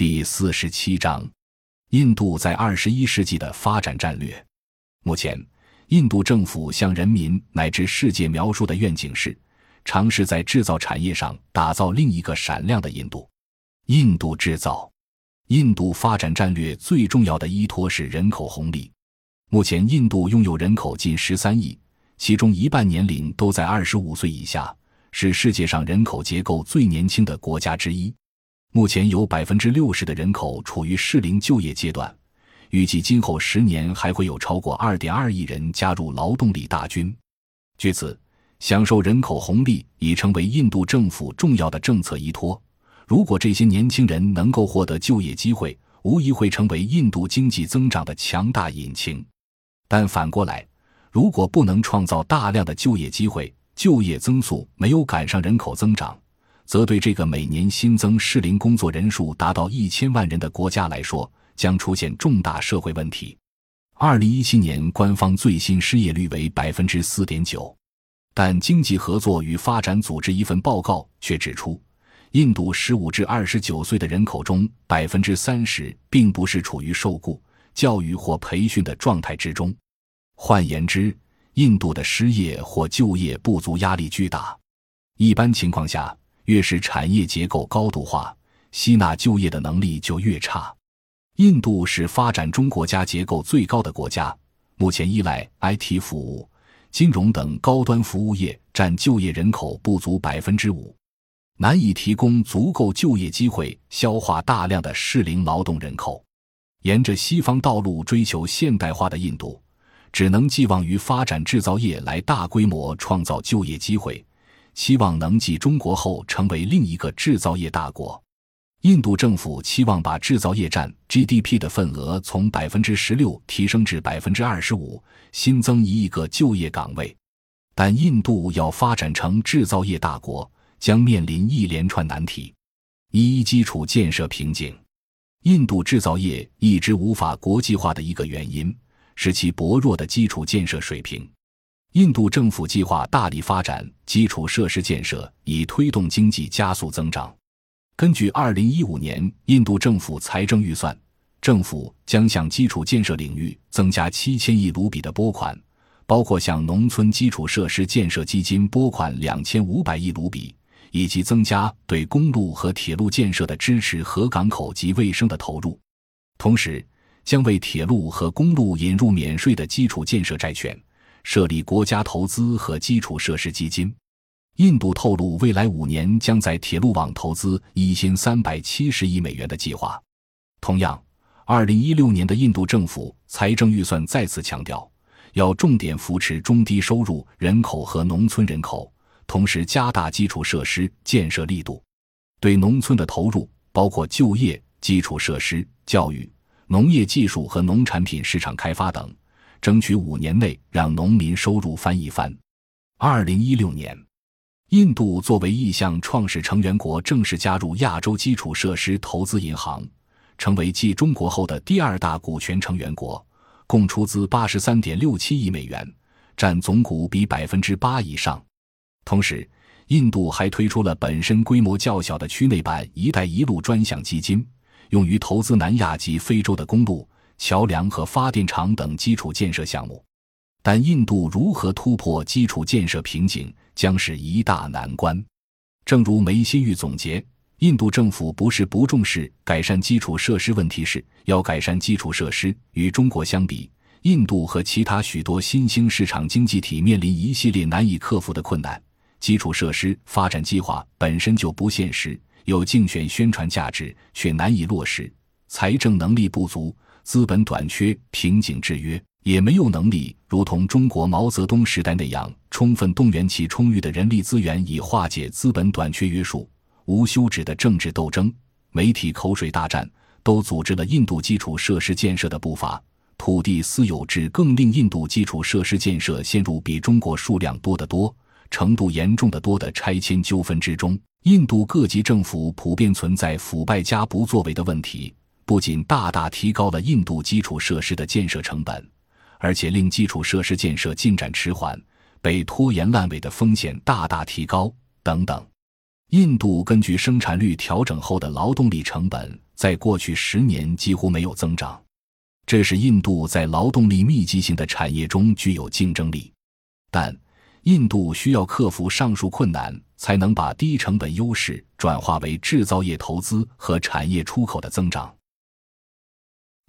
第四十七章：印度在二十一世纪的发展战略。目前，印度政府向人民乃至世界描述的愿景是，尝试在制造产业上打造另一个闪亮的印度。印度制造。印度发展战略最重要的依托是人口红利。目前，印度拥有人口近十三亿，其中一半年龄都在二十五岁以下。是世界上人口结构最年轻的国家之一，目前有百分之六十的人口处于适龄就业阶段，预计今后十年还会有超过二点二亿人加入劳动力大军。据此，享受人口红利已成为印度政府重要的政策依托。如果这些年轻人能够获得就业机会，无疑会成为印度经济增长的强大引擎。但反过来，如果不能创造大量的就业机会，就业增速没有赶上人口增长，则对这个每年新增适龄工作人数达到一千万人的国家来说，将出现重大社会问题。二零一七年官方最新失业率为百分之四点九，但经济合作与发展组织一份报告却指出，印度十五至二十九岁的人口中，百分之三十并不是处于受雇、教育或培训的状态之中。换言之，印度的失业或就业不足压力巨大，一般情况下，越是产业结构高度化，吸纳就业的能力就越差。印度是发展中国家结构最高的国家，目前依赖 IT 服务、金融等高端服务业占就业人口不足百分之五，难以提供足够就业机会消化大量的适龄劳动人口。沿着西方道路追求现代化的印度。只能寄望于发展制造业来大规模创造就业机会，希望能继中国后成为另一个制造业大国。印度政府期望把制造业占 GDP 的份额从百分之十六提升至百分之二十五，新增一亿个就业岗位。但印度要发展成制造业大国，将面临一连串难题：一、基础建设瓶颈。印度制造业一直无法国际化的一个原因。是其薄弱的基础建设水平。印度政府计划大力发展基础设施建设，以推动经济加速增长。根据二零一五年印度政府财政预算，政府将向基础建设领域增加七千亿卢比的拨款，包括向农村基础设施建设基金拨款两千五百亿卢比，以及增加对公路和铁路建设的支持和港口及卫生的投入。同时，将为铁路和公路引入免税的基础建设债券，设立国家投资和基础设施基金。印度透露，未来五年将在铁路网投资一千三百七十亿美元的计划。同样，二零一六年的印度政府财政预算再次强调，要重点扶持中低收入人口和农村人口，同时加大基础设施建设力度。对农村的投入包括就业、基础设施、教育。农业技术和农产品市场开发等，争取五年内让农民收入翻一番。二零一六年，印度作为意向创始成员国，正式加入亚洲基础设施投资银行，成为继中国后的第二大股权成员国，共出资八十三点六七亿美元，占总股比百分之八以上。同时，印度还推出了本身规模较小的区内版“一带一路”专项基金。用于投资南亚及非洲的公路、桥梁和发电厂等基础建设项目，但印度如何突破基础建设瓶颈将是一大难关。正如梅新玉总结，印度政府不是不重视改善基础设施问题，是要改善基础设施。与中国相比，印度和其他许多新兴市场经济体面临一系列难以克服的困难，基础设施发展计划本身就不现实。有竞选宣传价值，却难以落实；财政能力不足，资本短缺，瓶颈制约，也没有能力如同中国毛泽东时代那样，充分动员其充裕的人力资源以化解资本短缺约束。无休止的政治斗争、媒体口水大战，都阻止了印度基础设施建设的步伐。土地私有制更令印度基础设施建设陷入比中国数量多得多、程度严重的多的拆迁纠纷之中。印度各级政府普遍存在腐败加不作为的问题，不仅大大提高了印度基础设施的建设成本，而且令基础设施建设进展迟缓、被拖延烂尾的风险大大提高等等。印度根据生产率调整后的劳动力成本，在过去十年几乎没有增长，这使印度在劳动力密集型的产业中具有竞争力。但印度需要克服上述困难，才能把低成本优势转化为制造业投资和产业出口的增长。